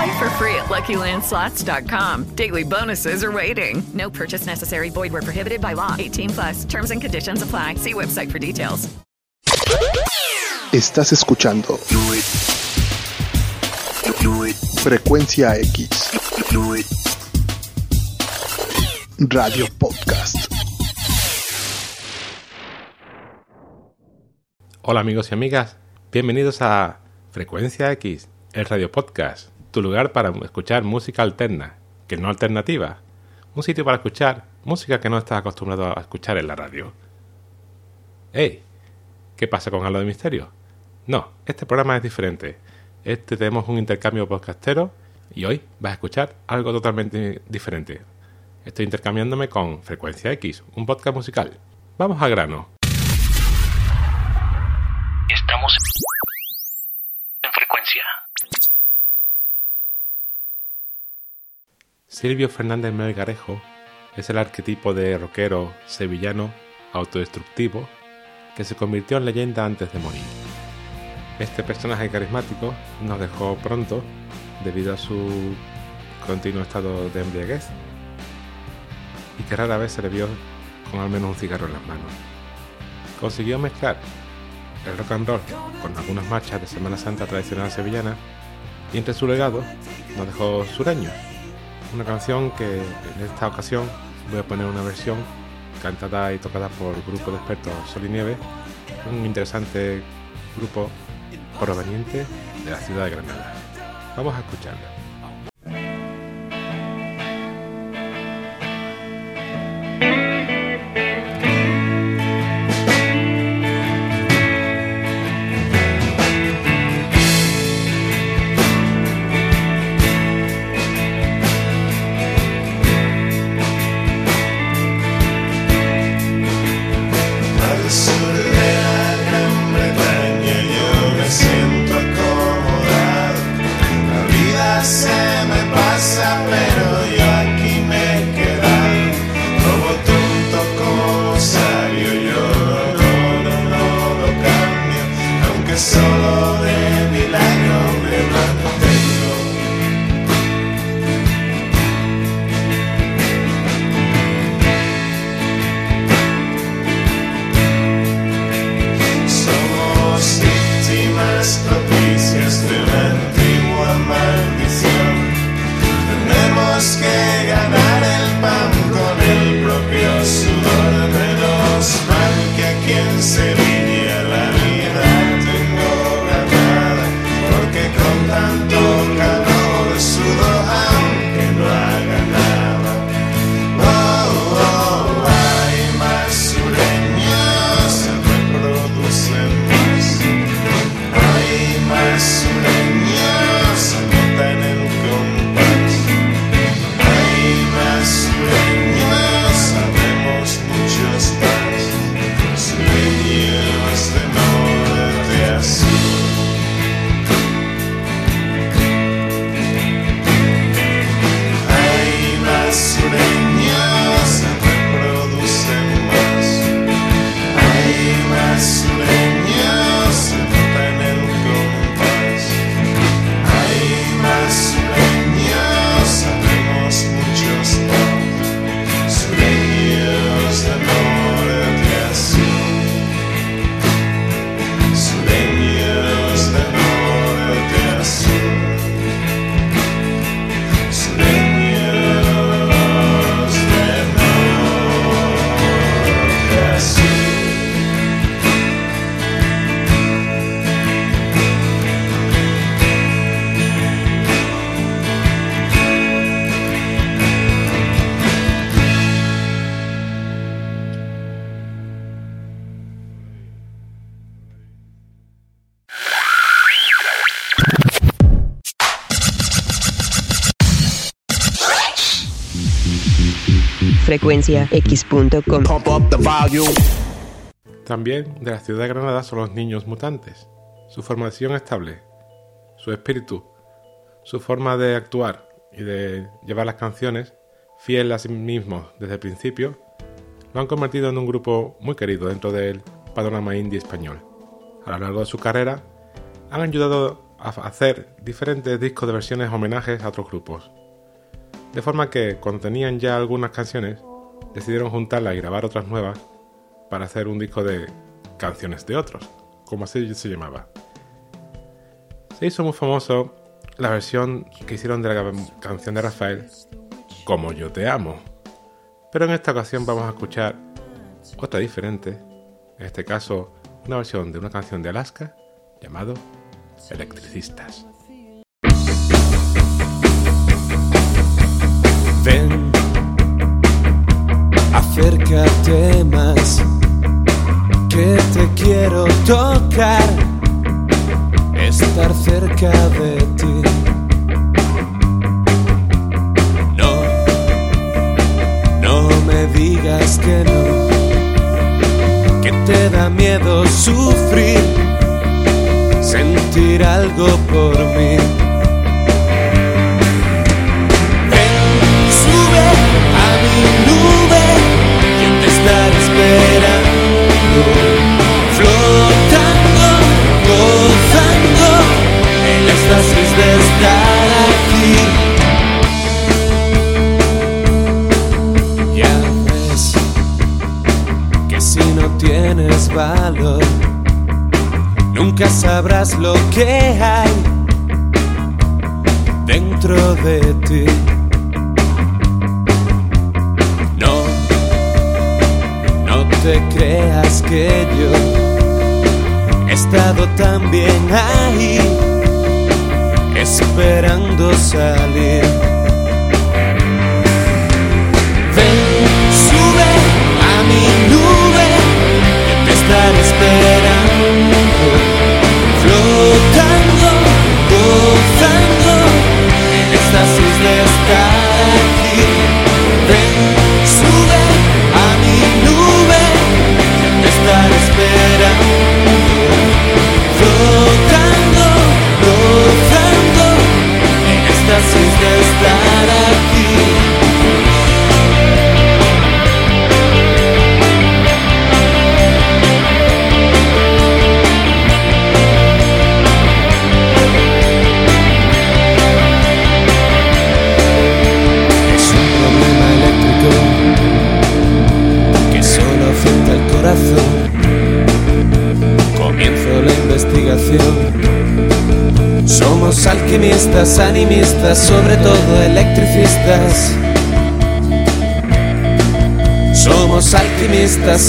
Play for free at LuckyLandSlots.com. Daily bonuses are waiting. No purchase necessary. Void where prohibited by law. 18 plus. Terms and conditions apply. See website for details. Estás escuchando Frecuencia X Radio Podcast. Hola amigos y amigas, bienvenidos a Frecuencia X, el radio podcast, tu lugar para escuchar música alterna, que no alternativa, un sitio para escuchar música que no estás acostumbrado a escuchar en la radio. ¡Hey! ¿Qué pasa con Halo de Misterio? No, este programa es diferente. Este tenemos un intercambio podcastero y hoy vas a escuchar algo totalmente diferente. Estoy intercambiándome con Frecuencia X, un podcast musical. Vamos al grano. Estamos en frecuencia. Silvio Fernández Melgarejo es el arquetipo de rockero sevillano autodestructivo que se convirtió en leyenda antes de morir. Este personaje carismático nos dejó pronto debido a su continuo estado de embriaguez y que rara vez se le vio con al menos un cigarro en las manos. Consiguió mezclar el rock and roll con algunas marchas de Semana Santa tradicional sevillana y entre su legado nos dejó Sureño, una canción que en esta ocasión voy a poner una versión cantada y tocada por el grupo de expertos Sol y Nieve, un interesante grupo proveniente de la ciudad de Granada. Vamos a escucharla. También de la ciudad de Granada son los niños mutantes. Su formación estable, su espíritu, su forma de actuar y de llevar las canciones, fiel a sí mismos desde el principio, lo han convertido en un grupo muy querido dentro del panorama indie español. A lo largo de su carrera, han ayudado a hacer diferentes discos de versiones homenajes a otros grupos. De forma que, cuando tenían ya algunas canciones, decidieron juntarlas y grabar otras nuevas para hacer un disco de canciones de otros, como así se llamaba. Se hizo muy famoso la versión que hicieron de la canción de Rafael, Como yo te amo. Pero en esta ocasión vamos a escuchar otra diferente, en este caso una versión de una canción de Alaska llamado Electricistas. Ven, acércate más, que te quiero tocar, estar cerca de ti. No, no me digas que no, que te da miedo sufrir, sentir algo por mí.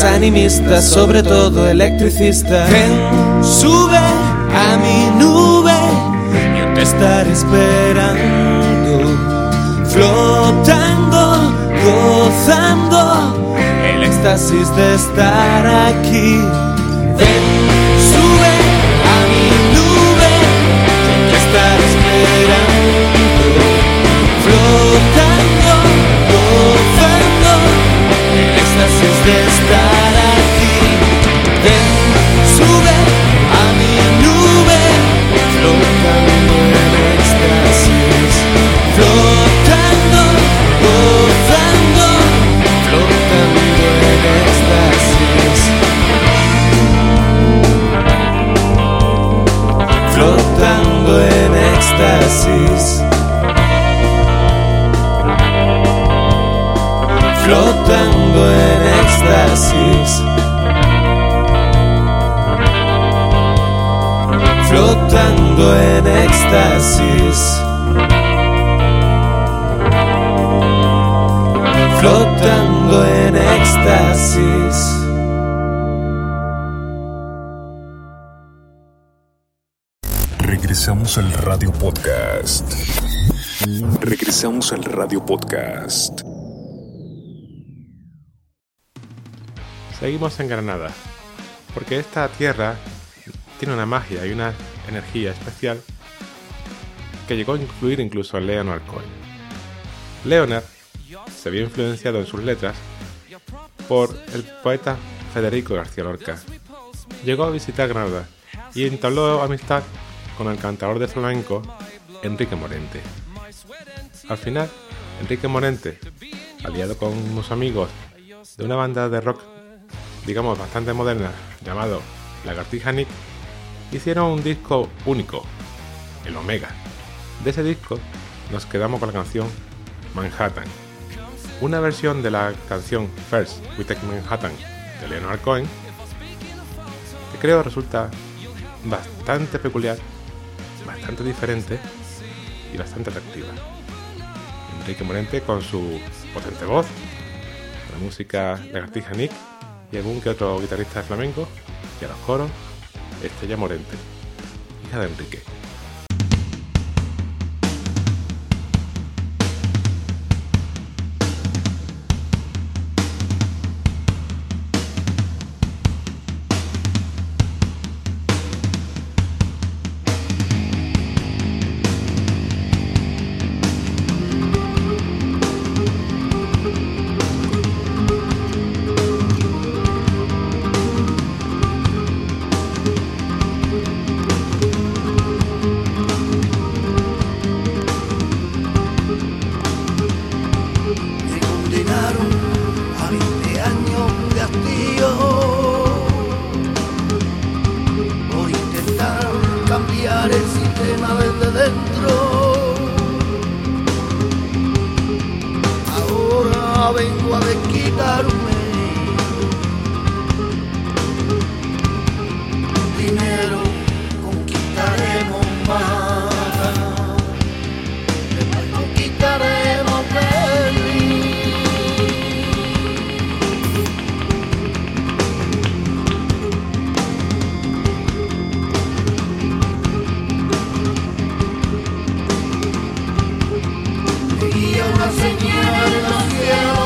Animistas, sobre todo electricistas. Ven, sube a mi nube, yo te estaré esperando flotando, gozando el éxtasis de estar aquí. Regresamos al Radio Podcast. Regresamos al Radio Podcast. Seguimos en Granada, porque esta tierra tiene una magia y una energía especial que llegó a incluir incluso a Leonard Cohen. Leonard se vio influenciado en sus letras por el poeta Federico García Lorca. Llegó a visitar Granada y entabló amistad con el cantador de flamenco Enrique Morente. Al final, Enrique Morente, aliado con unos amigos de una banda de rock, digamos bastante moderna, llamado Lagartija Nick, hicieron un disco único, el Omega. De ese disco nos quedamos con la canción Manhattan, una versión de la canción First We Take Manhattan de Leonard Cohen, que creo resulta bastante peculiar, bastante diferente y bastante atractiva. Enrique Morente con su potente voz, la música de Gartija Nick y algún que otro guitarrista de flamenco, y a los coros, Estrella Morente, hija de Enrique. Una señal en los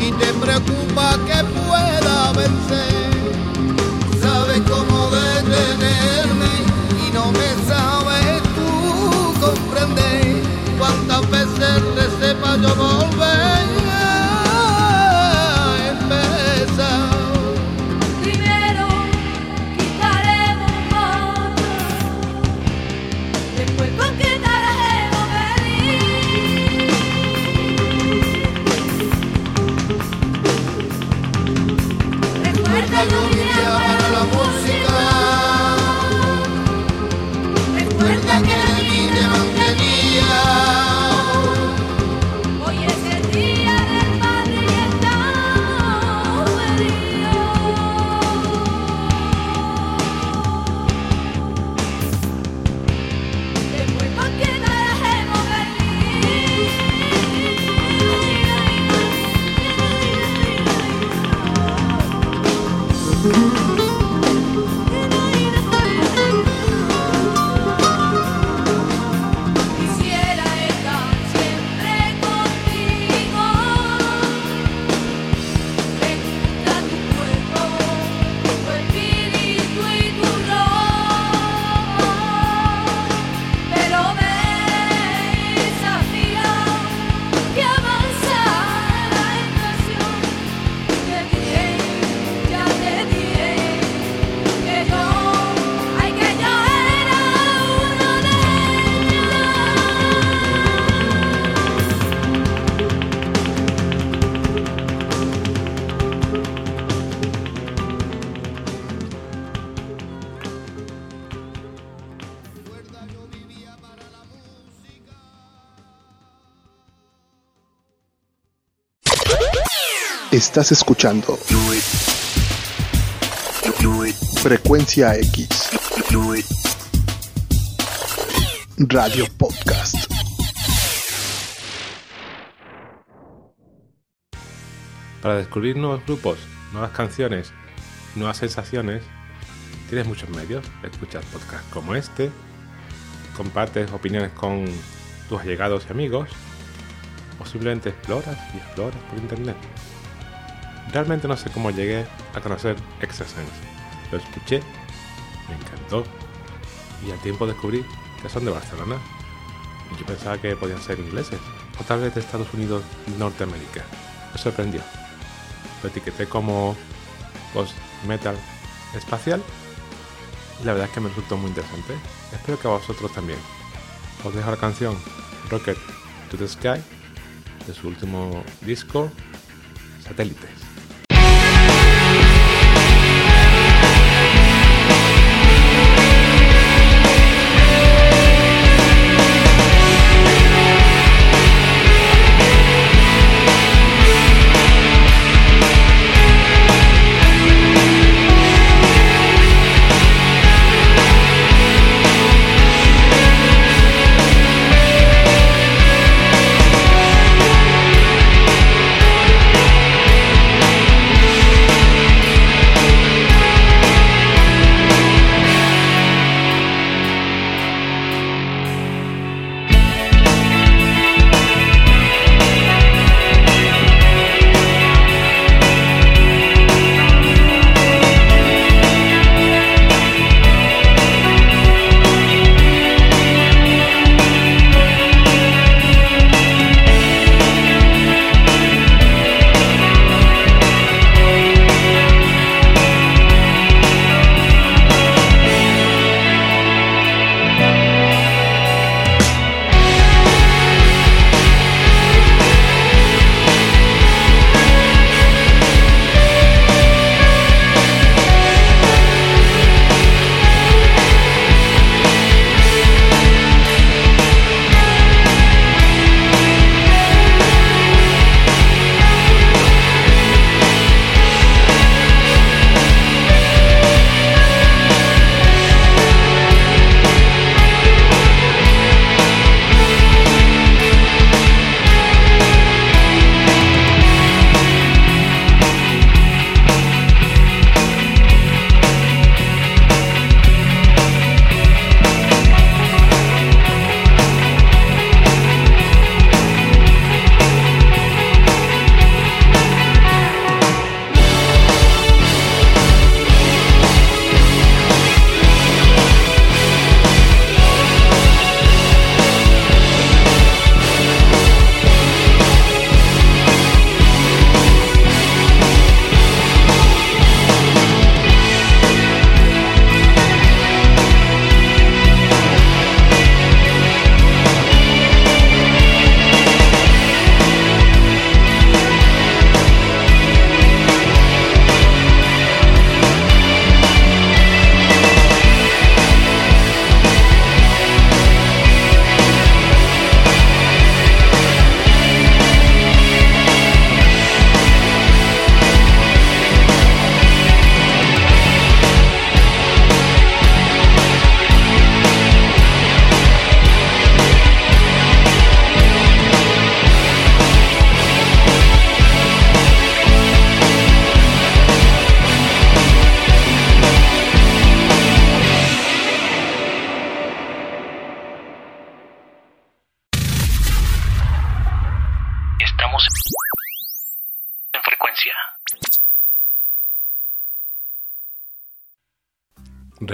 y te preocupa que pueda vencer. Sabes cómo detenerme y no me sabes tú comprender cuántas veces te sepa yo Estás escuchando Frecuencia X Radio Podcast. Para descubrir nuevos grupos, nuevas canciones, nuevas sensaciones, tienes muchos medios. Escuchas podcasts como este, compartes opiniones con tus allegados y amigos, o simplemente exploras y exploras por internet. Realmente no sé cómo llegué a conocer Extrasense. Lo escuché, me encantó, y al tiempo descubrí que son de Barcelona. Yo pensaba que podían ser ingleses, o tal vez de Estados Unidos y Norteamérica. Me sorprendió. Lo etiqueté como post-metal espacial y la verdad es que me resultó muy interesante. Espero que a vosotros también. Os dejo la canción Rocket to the Sky de su último disco, Satélites.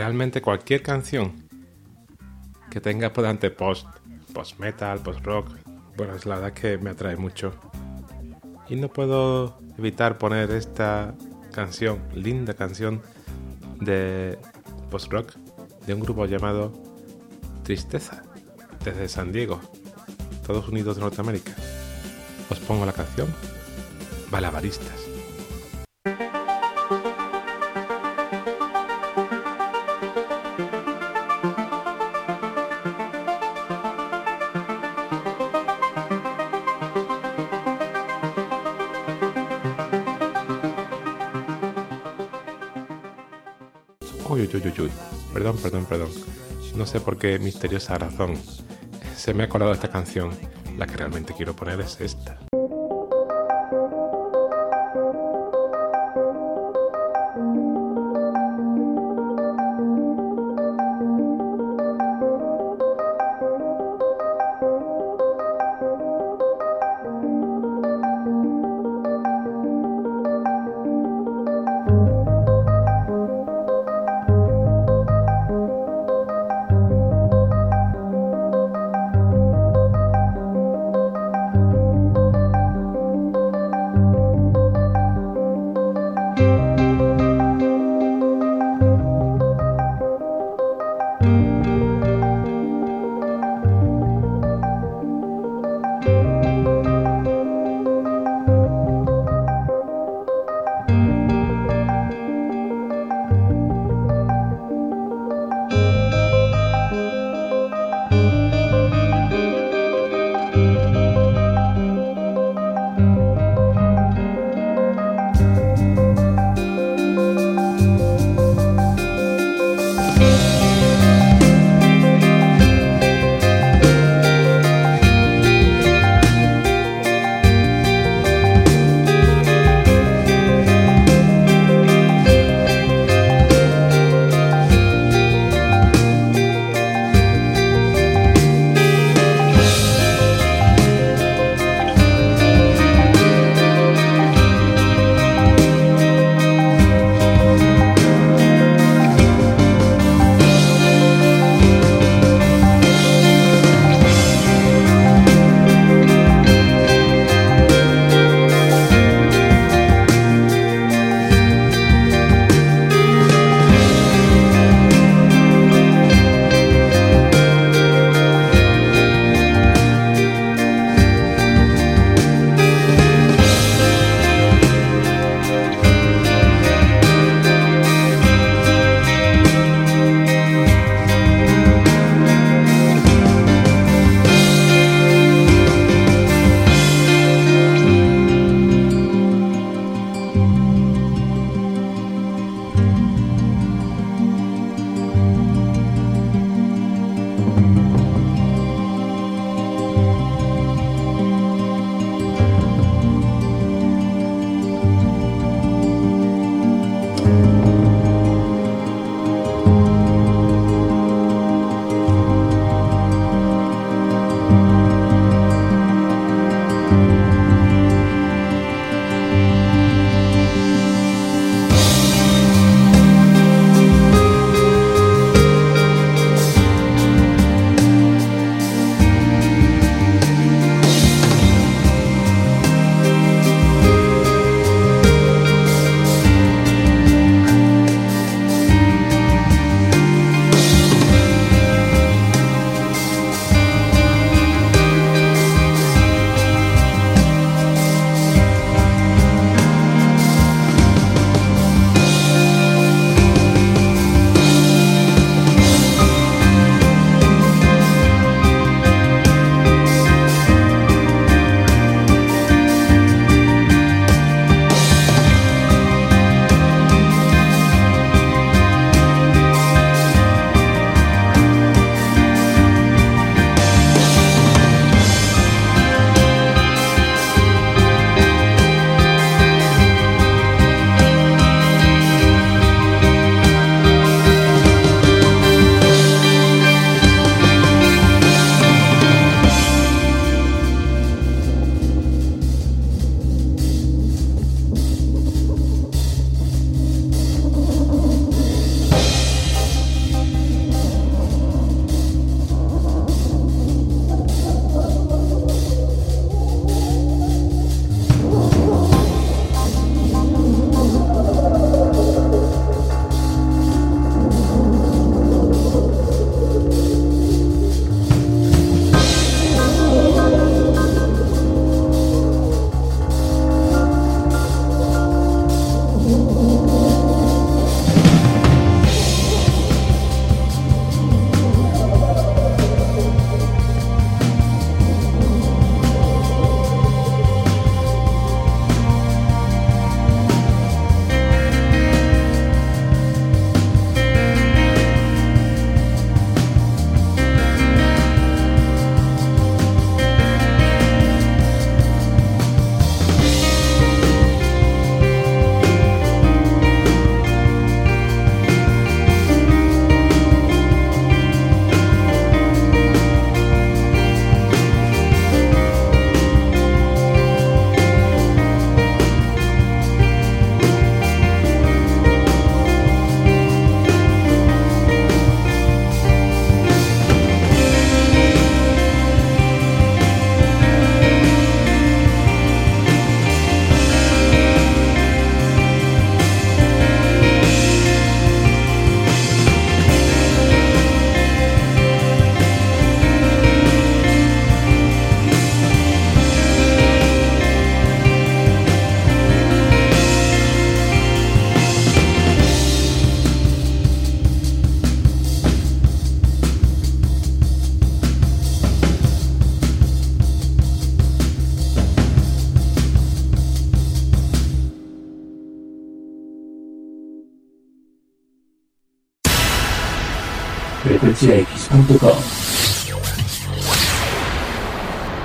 Realmente cualquier canción que tenga por delante post, post metal, post rock, bueno, es la verdad que me atrae mucho. Y no puedo evitar poner esta canción, linda canción de post rock de un grupo llamado Tristeza, desde San Diego, Estados Unidos de Norteamérica. Os pongo la canción Balabaristas. Perdón, perdón, perdón. No sé por qué misteriosa razón se me ha colado esta canción. La que realmente quiero poner es esta.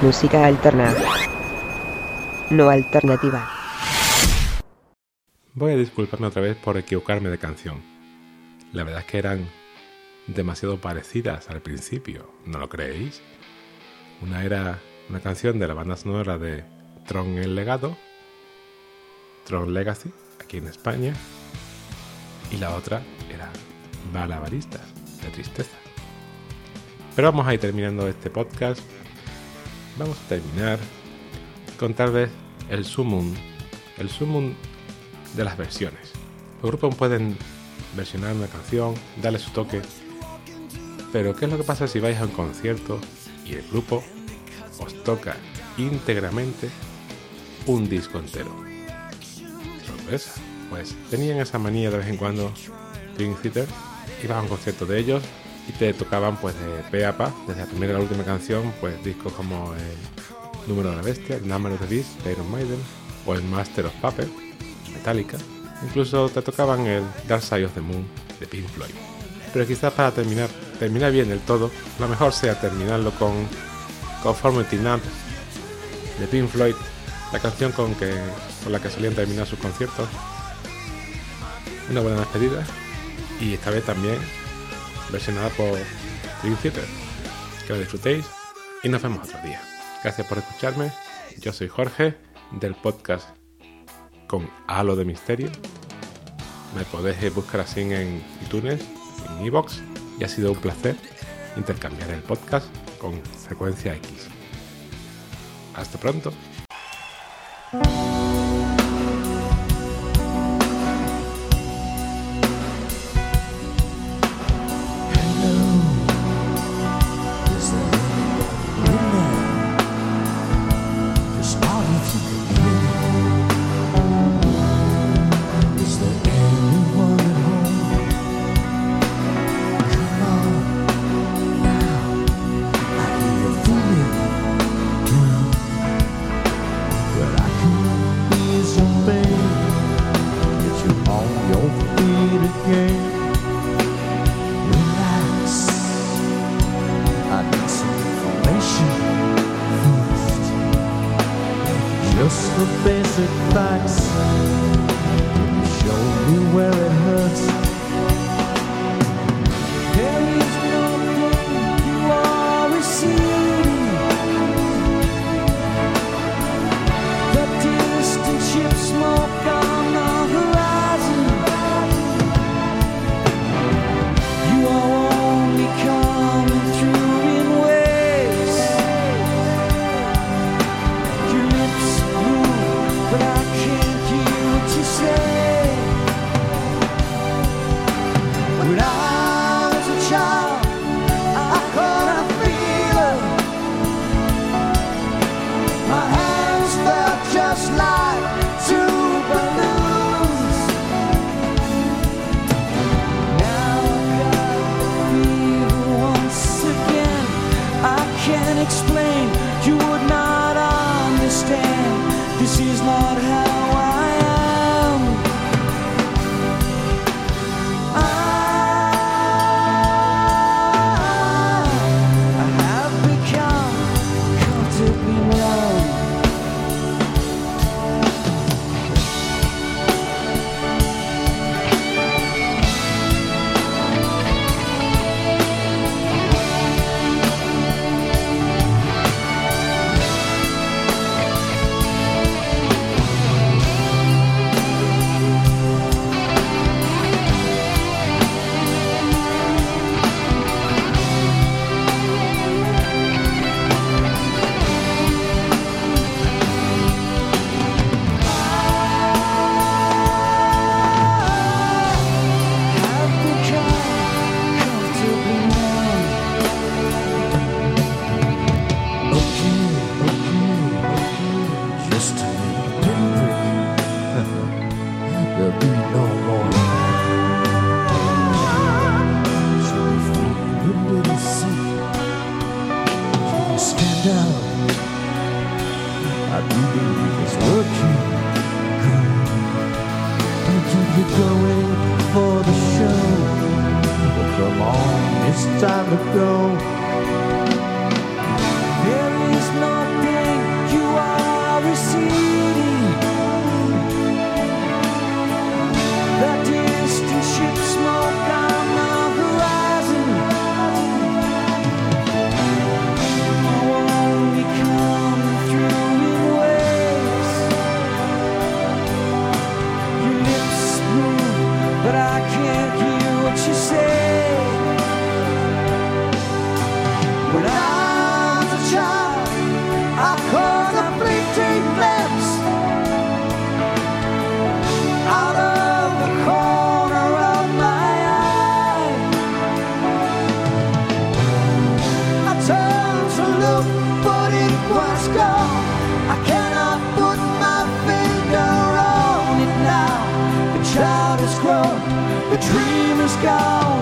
Música alterna. No alternativa. Voy a disculparme otra vez por equivocarme de canción. La verdad es que eran demasiado parecidas al principio, ¿no lo creéis? Una era una canción de la banda sonora de Tron el Legado, Tron Legacy, aquí en España, y la otra era Balabaristas, de tristeza. Pero vamos a ir terminando este podcast. Vamos a terminar con tal vez el sumum, el sumum de las versiones. Los grupos pueden versionar una canción, darle su toque, pero ¿qué es lo que pasa si vais a un concierto y el grupo os toca íntegramente un disco entero? Sorpresa. Pues tenían esa manía de vez en cuando Dream Theater, ibas a un concierto de ellos te tocaban pues de pe a pa, desde la primera a la última canción, pues discos como el Número de la Bestia, el Number of the Beast de Iron Maiden o el Master of Puppets, Metallica. Incluso te tocaban el Dark Side of the Moon de Pink Floyd. Pero quizás para terminar, terminar bien el todo, lo mejor sea terminarlo con Conformity Numb de Pink Floyd, la canción con, que, con la que solían terminar sus conciertos. Una buena despedida y esta vez también versionada por Dream. Que lo disfrutéis y nos vemos otro día. Gracias por escucharme. Yo soy Jorge del podcast con Halo de Misterio. Me podéis buscar así en iTunes, en iBox y ha sido un placer intercambiar el podcast con Frecuencia X. Hasta pronto. The basic facts. Show me where stand up. I do believe it's working. Don't you get going for the show? Well, come on, it's time to go. The dream is gone.